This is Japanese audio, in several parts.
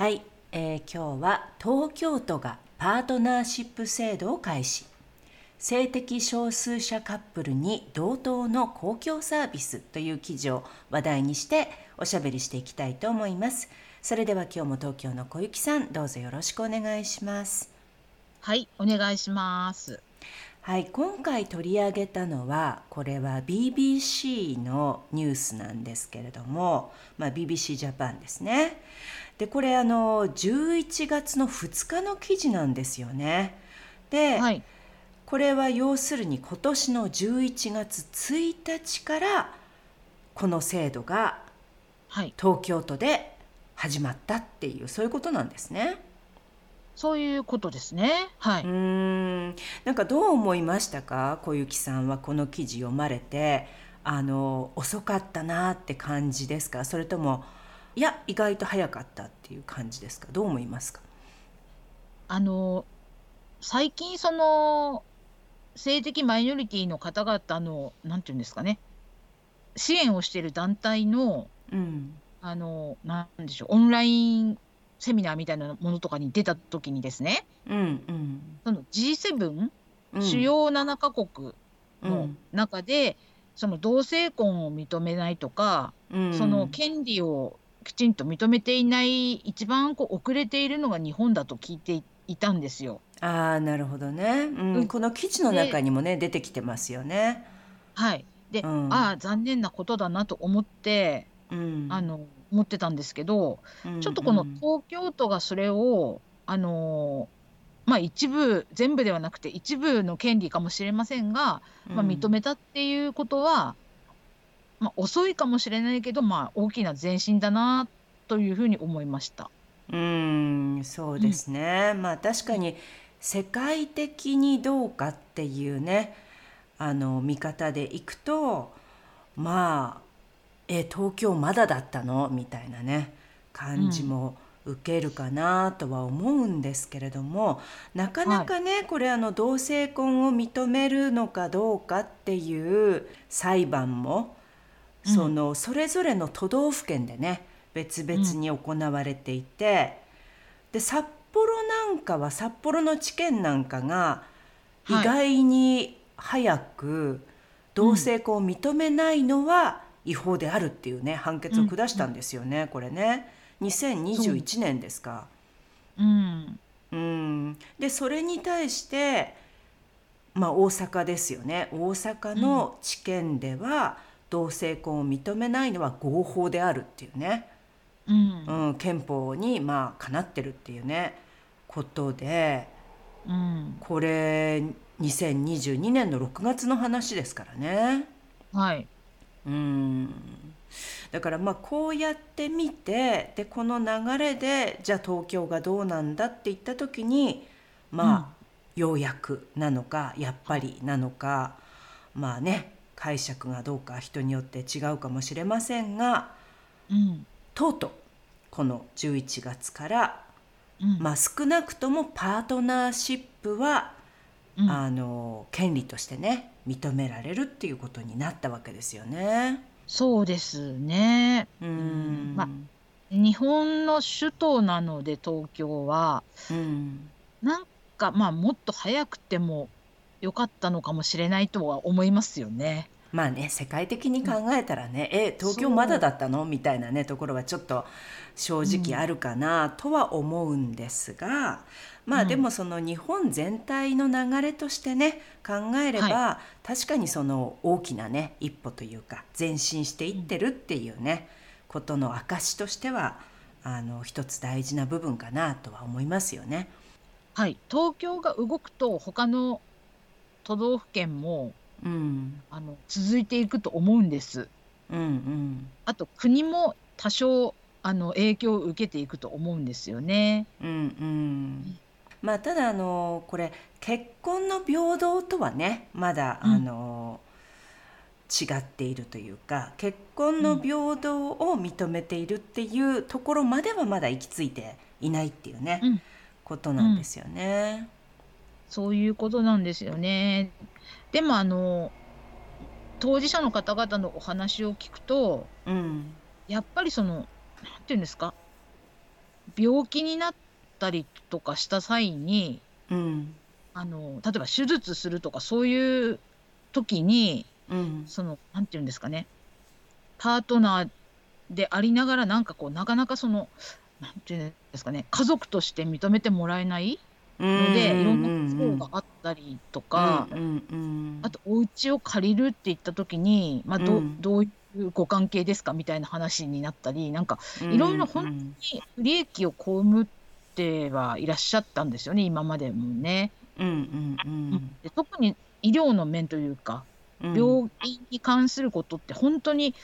はい、えー、今日は東京都がパートナーシップ制度を開始。性的少数者カップルに同等の公共サービスという記事を話題にしておしゃべりしていきたいと思います。それでは今日も東京の小雪さんどうぞよろしくお願いします。はいお願いします。はい、今回取り上げたのはこれは BBC のニュースなんですけれども、まあ、BBC ジャパンですね。でこれあの11月の2日の記事なんですよね。で、はい、これは要するに今年の11月1日からこの制度が東京都で始まったっていう、そういうことなんですね。そういうことですね。はい。うん、なんかどう思いましたか、小雪さんはこの記事読まれて、あの遅かったなって感じですか、それともいや意外と早かったっていう感じですか？どう思いますか？あの最近その性的マイノリティの方々のなんていうんですかね、支援をしている団体の、うん、あのなんでしょうオンラインセミナーみたいなものとかに出た時にですね、うんうん、その G7、うん、主要7カ国の中で、うん、その同性婚を認めないとか、うん、その権利をきちんと認めていない一番こう遅れているのが日本だと聞いていたんですよ。あなるほどね、うん、この記事の中にもね出てきてますよね。はい。で、ああ残念なことだなと思って、あの思ってたんですけど、うんうん、ちょっとこの東京都がそれをあのまあ一部全部ではなくて一部の権利かもしれませんが、まあ、認めたっていうことは、まあ、遅いかもしれないけど、まあ、大きな前進だなというふうに思いました。うんそうですね、うん、まあ確かに世界的にどうかっていうねあの見方でいくとまあえ東京まだだったの？みたいなね感じも受けるかなとは思うんですけれども、なかなかね、はい、これあの同性婚を認めるのかどうかっていう裁判も、うん、そのそれぞれの都道府県でね別々に行われていて、うん、で札幌なんかは札幌の地検なんかが意外に早く同性婚を認めないのは、違法であるっていうね判決を下したんですよね、うん、これね。2021年ですか。うん、うん、でそれに対してまあ大阪ですよね。大阪の地検では同性婚を認めないのは合法であるっていうね、うん、うん、憲法にまあかなってるっていうねことで、うん、これ2022年の6月の話ですからね。はいうん。だからまあこうやって見てでこの流れでじゃあ東京がどうなんだって言った時にまあ、うん、ようやくなのかやっぱりなのかまあね解釈がどうか人によって違うかもしれませんが、うん、とうとうこの11月から、うん、まあ少なくともパートナーシップは、あの権利としてね認められるっていうことになったわけですよね。そうですね。うん、まあ、日本の首都なので東京は、うん、なんかまあもっと早くてもよかったのかもしれないとは思いますよね。まあね世界的に考えたらね、うん、え東京まだだったの？みたいなねところはちょっと正直あるかなとは思うんですが、まあでもその日本全体の流れとしてね考えれば、はい、確かにその大きなね一歩というか前進していってるっていうね、ことの証としてはあの一つ大事な部分かなとは思いますよね。はい、東京が動くと他の都道府県もうん、あの続いていくと思うんです。うんうん、あと国も多少あの影響を受けていくと思うんですよね。うんうんまあ、ただあのこれ結婚の平等とはねまだあの、違っているというか結婚の平等を認めているっていうところまではまだ行き着いていないっていうね、うん、ことなんですよね、うん、そういうことなんですよね。でもあの当事者の方々のお話を聞くと、うん、やっぱりその何て言うんですか病気になったりとかした際に、うん、あの例えば手術するとかそういう時にうん、そのなんて言うんですかねパートナーでありながらなんかこうなかなかそのなんていうんですかね家族として認めてもらえないので、いろんな不幸があったりとか、あとお家を借りるって言った時に、まあ、ど,、どういうご関係ですかみたいな話になったりなんかいろいろ本当に不利益を被ってはいらっしゃったんですよね今までもね。うんうんうん、で特に医療の面というか病気に関することって本当に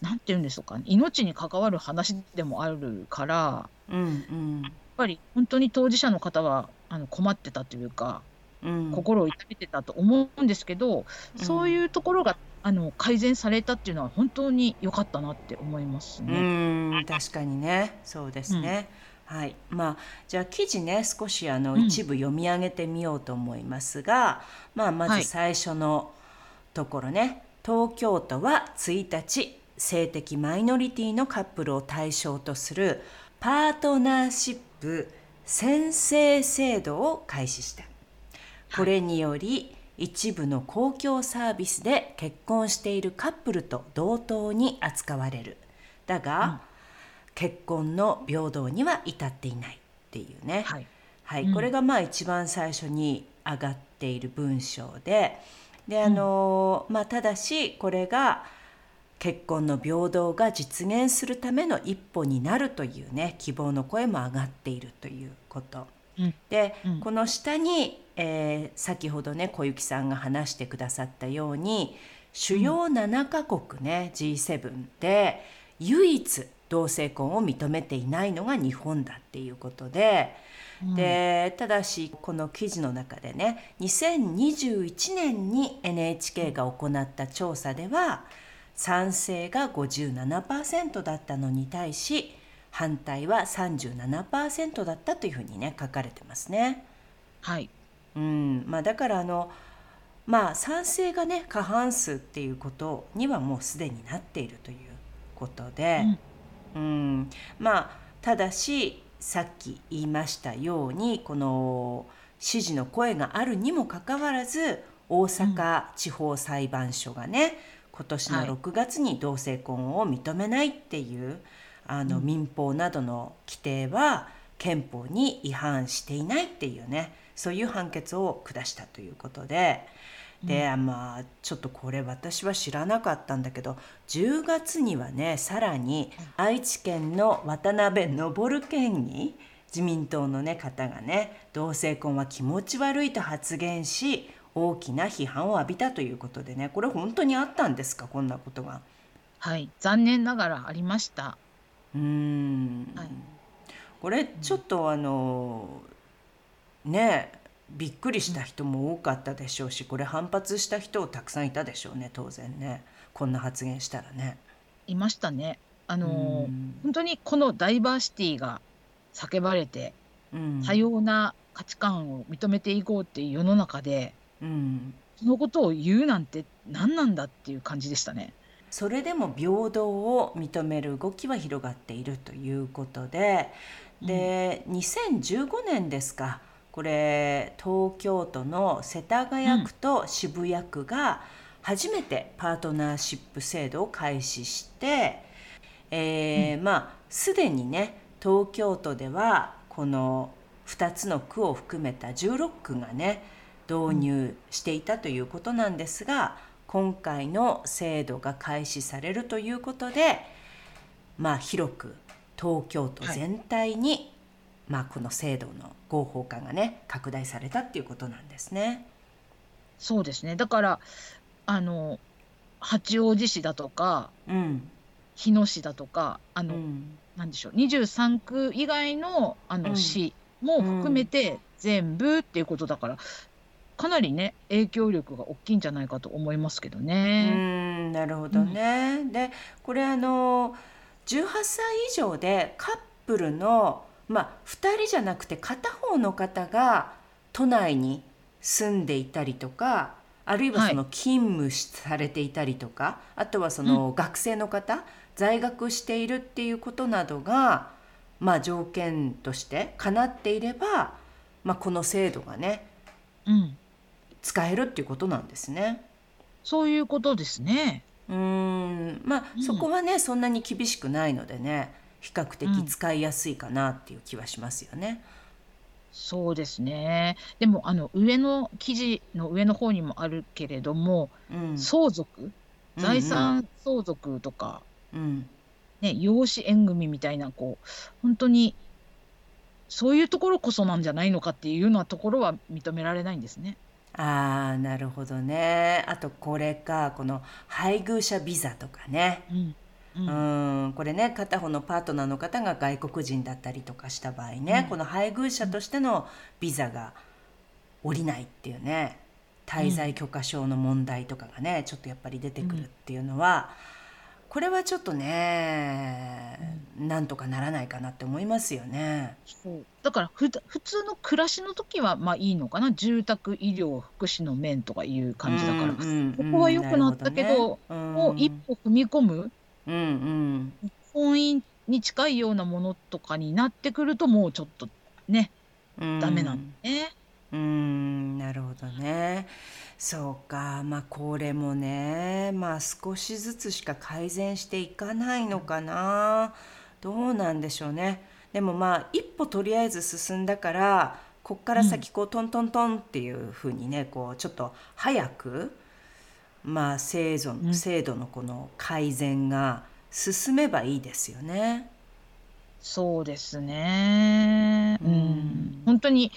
何て言うんでしょうか、ね、命に関わる話でもあるから、うんうん、やっぱり本当に当事者の方はあの困ってたというか、うん、心を痛めてたと思うんですけど、そういうところがあの改善されたっていうのは本当に良かったなって思いますね。うん確かにね。そうですね。うん、はい。まあ、じゃあ記事ね少しあの一部読み上げてみようと思いますが、うん、まあ、まず最初の、はいところね。東京都は1日性的マイノリティのカップルを対象とするパートナーシップ宣誓制度を開始した。これにより一部の公共サービスで結婚しているカップルと同等に扱われる。だが、うん、結婚の平等には至っていないっていうね。はい、はい、これがまあ一番最初に上がっている文章で、であの、まあ、ただしこれが結婚の平等が実現するための一歩になるというね希望の声も上がっているということ。で、うん、この下に、えー、先ほどね小雪さんが話してくださったように主要7カ国ね、うん、G7 で唯一同性婚を認めていないのが日本だっていうことで。でただしこの記事の中でね2021年に NHK が行った調査では賛成が57%だったのに対し反対は37%だったというふうにね書かれてますね。はい、うんまあ、だからあのまあ賛成がね過半数っていうことにはもうすでになっているということで、うん、うん。まあただしさっき言いましたようにこの支持の声があるにもかかわらず大阪地方裁判所がね、今年の6月に同性婚を認めないっていう、あの民法などの規定は憲法に違反していないっていうねそういう判決を下したということで。で、まあちょっとこれ私は知らなかったんだけど10月にはねさらに愛知県の渡辺昇県議自民党の、ね、方がね同性婚は気持ち悪いと発言し大きな批判を浴びたということでねこれ本当にあったんですか？こんなことが。はい。残念ながらありました。うん、はい、これちょっとあのねびっくりした人も多かったでしょうしこれ反発した人たくさんいたでしょうね当然ね。こんな発言したらね。いましたね。あの本当にこのダイバーシティが叫ばれて、うん、多様な価値観を認めていこうっていう世の中で、うん、そのことを言うなんて何なんだっていう感じでしたね。それでも平等を認める動きは広がっているということで。で、うん、2015年ですかこれ東京都の世田谷区と渋谷区が初めてパートナーシップ制度を開始して、えー、まあすでにね東京都ではこの2つの区を含めた16区がね導入していたということなんですが今回の制度が開始されるということでまあ広く東京都全体にまあ、この制度の合法化がね拡大されたっていうことなんですね。そうですねだからあの八王子市だとか、うん、日野市だとかあの、うん、なんでしょう23区以外のあの市も含めて全部っていうことだから、かなりね影響力が大きいんじゃないかと思いますけどね。うんなるほどね。うん、でこれあの18歳以上でカップルのまあ2人じゃなくて片方の方が都内に住んでいたりとかあるいはその勤務されていたりとか、はい、あとはその学生の方、うん、在学しているっていうことなどが、まあ、条件としてかなっていれば、まあ、この制度がね、うん、使えるっていうことなんですね。そういうことですね。うん。まあ、うん、そこはねそんなに厳しくないのでね比較的使いやすいかなっていう気はしますよね。うんそうですね。でも、あの、上の記事の上の方にもあるけれども、うん。相続、財産相続とか、うん。ね、養子縁組みたいな、こう、本当に、そういうところこそなんじゃないのかっていうようなところは認められないんですね。ああ、なるほどね。あとこれか、この配偶者ビザとかね。うん。うん。これね片方のパートナーの方が外国人だったりとかした場合ね、うん、この配偶者としてのビザが下りないっていうね滞在許可証の問題とかがね、ちょっとやっぱり出てくるっていうのは、これはちょっとね、うん、なんとかならないかなって思いますよね。そう。だからふ普通の暮らしの時はまあいいのかな？住宅医療福祉の面とかいう感じだから、うんうんうん、ここは良くなったけど、ね、もう一歩踏み込むうんうん婚姻に近いようなものとかになってくるともうちょっとねダメなんだね。うんなるほどね。そうかまあこれもねまあ少しずつしか改善していかないのかなどうなんでしょうね。でもまあ一歩とりあえず進んだからこっから先こうトントントンっていうふうにねこうちょっと早くまあ、制度制度のこの改善が進めばいいですよね。そうですね。うん、本当に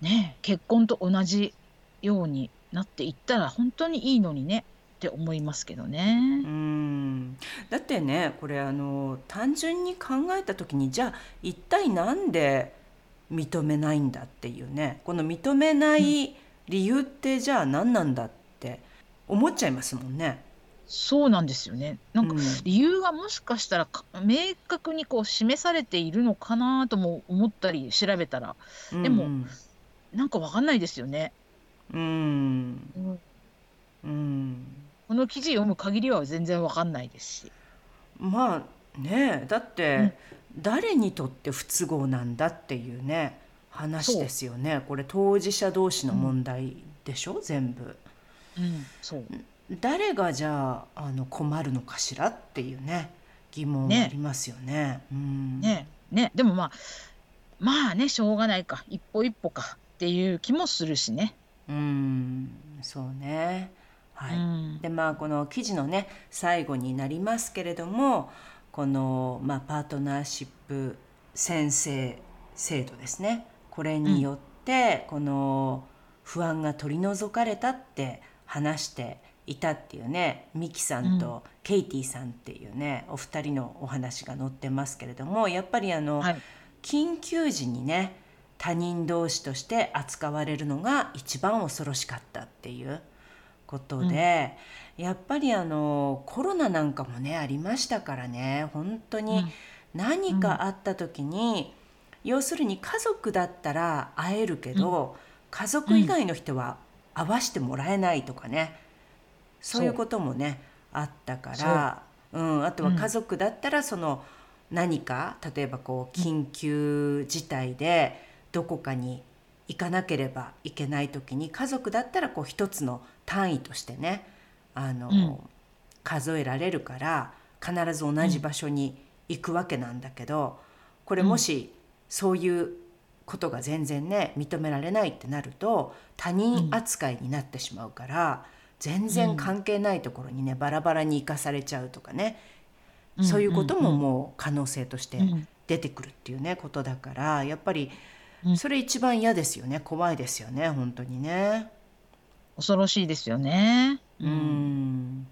ね結婚と同じようになっていったら本当にいいのにねって思いますけどね。うんだってねこれあの単純に考えた時にじゃあ一体なんで認めないんだっていうねこの認めない理由ってじゃあ何なんだって思っちゃいますもんね。そうなんですよね。なんか理由がもしかしたら明確にこう示されているのかなとも思ったり調べたら、でも、うんなんかわかんないですよね。うん、うん、この記事読む限りは全然わかんないですし。まあねだって、誰にとって不都合なんだっていうね話ですよね。これ当事者同士の問題でしょ、全部。うん、そう。誰がじゃああの困るのかしらっていうね疑問ありますよね。ねうん、ね。ね。でもまあまあねしょうがないか。一歩一歩かっていう気もするしね。うん。そうね。はい、うん、でまあこの記事のね最後になりますけれどもこの、まあ、パートナーシップ宣誓制度ですね。これによって、この不安が取り除かれたって話していたっていうねミキさんとケイティさんっていうね、お二人のお話が載ってますけれどもやっぱりあの、はい、緊急時にね他人同士として扱われるのが一番恐ろしかったっていうことで、うん、やっぱりあのコロナなんかもねありましたからね本当に何かあった時に、うん、要するに家族だったら会えるけど、うん、家族以外の人は会わしてもらえないとかね、そういうこともねあったから。う、うん、あとは家族だったらその何か例えばこう緊急事態でどこかに行かなければいけない時に家族だったらこう一つの単位としてねあの、うん、数えられるから必ず同じ場所に行くわけなんだけどこれもしそういうことが全然ね認められないってなると他人扱いになってしまうから、全然関係ないところにねバラバラに生かされちゃうとかね、そういうことももう可能性として出てくるっていうねことだからやっぱりそれ一番嫌ですよね怖いですよね本当にね。恐ろしいですよね。うん、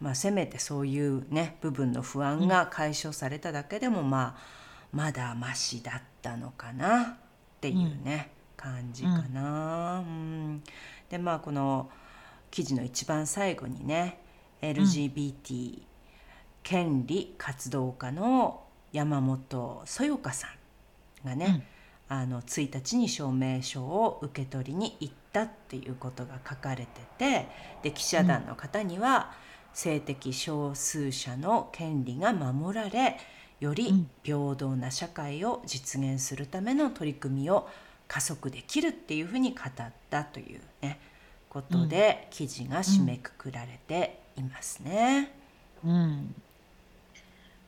まあ、せめてそういうね部分の不安が解消されただけでも、まあまだましだったのかなっていうね、感じかな。うん。でまあこの記事の一番最後にね LGBT 権利活動家の山本そよかさんがね、うん、あの1日に証明書を受け取りに行ったっていうことが書かれててで記者団の方には、性的少数者の権利が守られより平等な社会を実現するための取り組みを加速できるっていうふうに語ったというねことで、記事が締めくくられていますね。うん、うん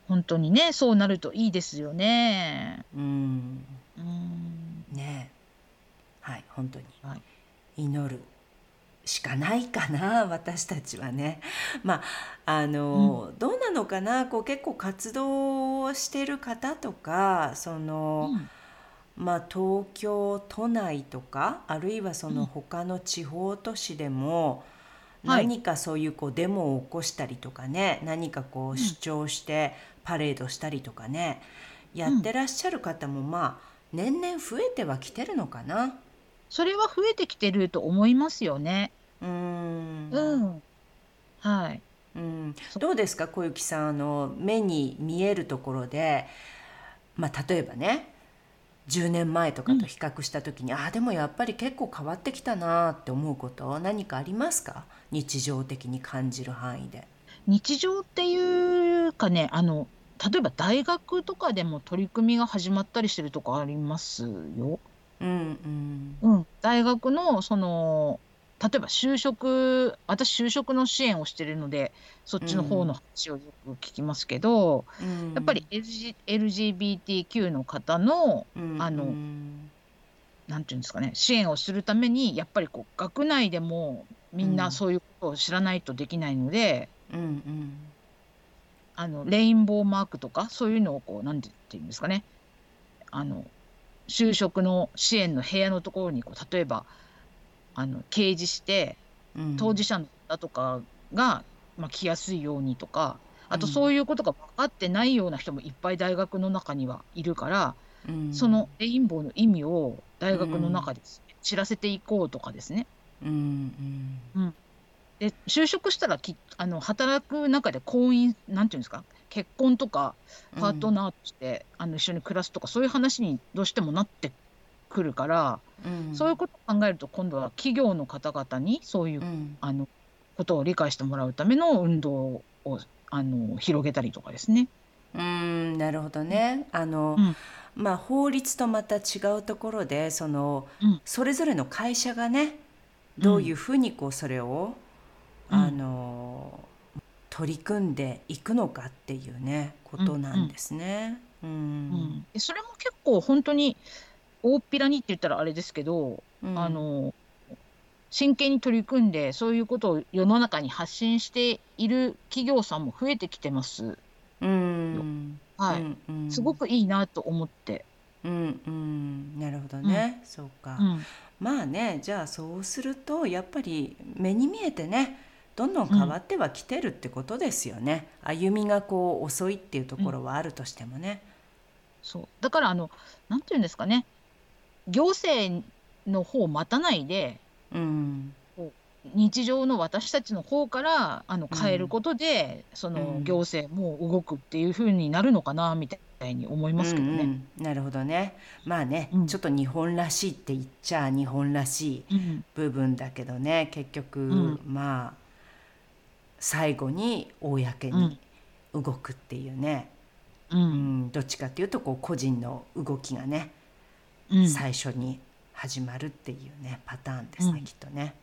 本当にねそうなるといいですよね。うん、うん。ね。はい本当に、祈るしかないかな私たちはね。まああの、うん、どうなのかな？こう結構活動をしてる方とかその、うん。まあ、東京都内とかあるいはその他の地方都市でも、何かそういうこうデモを起こしたりとかね何かこう主張してパレードしたりとかね、やってらっしゃる方もまあ年々増えてはきてるのかな。それは増えてきてると思いますよね。うん。うん。はい。うん、どうですか？小雪さんあの目に見えるところで、まあ、例えばね10年前とかと比較した時に、うん、ああでもやっぱり結構変わってきたなって思うこと何かありますか？日常的に感じる範囲で。日常っていうかねあの例えば大学とかでも取り組みが始まったりしてるとこありますよ。うん、うん、うん、大学のその例えば就職私就職の支援をしてるのでそっちの方の話をよく聞きますけど、うん、やっぱり、LG、LGBTQ の方の、うん、あの、うん、なんていうんですかね支援をするためにやっぱりこう学内でもみんなそういうことを知らないとできないので、うんうん、あのレインボーマークとかそういうのをこうなんて言うんですかねあの就職の支援の部屋のところにこう例えばあの掲示して、うん、当事者の方とかが、まあ、来やすいようにとかあとそういうことが分かってないような人もいっぱい大学の中にはいるから、うん、そのレインボーの意味を大学の中で、知らせていこうとかですね。うん。うん、で就職したらきあの働く中で婚姻なんていうんですか結婚とかパートナーとして、あの一緒に暮らすとかそういう話にどうしてもなってくるから、うん、そういうことを考えると今度は企業の方々にそういう、うん、あのことを理解してもらうための運動をあの広げたりとかですね。うんなるほどね。あの、うん、まあ法律とまた違うところでその、それぞれの会社がねどういうふうにこうそれを、あの取り組んでいくのかっていうねことなんですね。うん、うん。それも結構本当に大っぴらにって言ったらあれですけど、うん、あの真剣に取り組んでそういうことを世の中に発信している企業さんも増えてきてます。うん、はい、うんうん、すごくいいなと思って。うんうん、なるほどね、うん、そうか、うん、まあねじゃあそうするとやっぱり目に見えてねどんどん変わってはきてるってことですよね、歩みがこう遅いっていうところはあるとしてもね。そう。だからあのなんていうんですかね行政の方を待たないで、うん、日常の私たちの方からあの変えることで、うん、その行政も動くっていうふうになるのかなみたいに思いますけどね。うんうん、なるほどね。まあね、うん、ちょっと日本らしいって言っちゃ日本らしい部分だけどね、結局、まあ最後に公に動くっていうね、うん。どっちかっていうとこう個人の動きがね最初に始まるっていうねパターンですね、きっとね。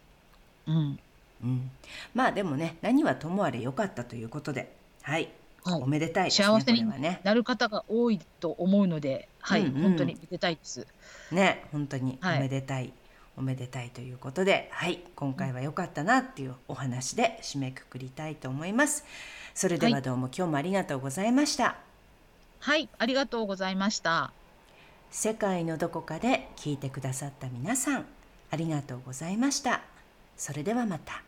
うん。うん、まあでもね何はともあれ良かったということではい、はい、おめでたいね幸せになる方が多いと思うので、はい、うんうん、本当にめでたいです。ね本当におめでたい、はい、おめでたいということではい。今回は良かったなっていうお話で締めくくりたいと思います。それではどうも、はい、今日もありがとうございました。はいありがとうございました。世界のどこかで聞いてくださった皆さんありがとうございましたそれではまた。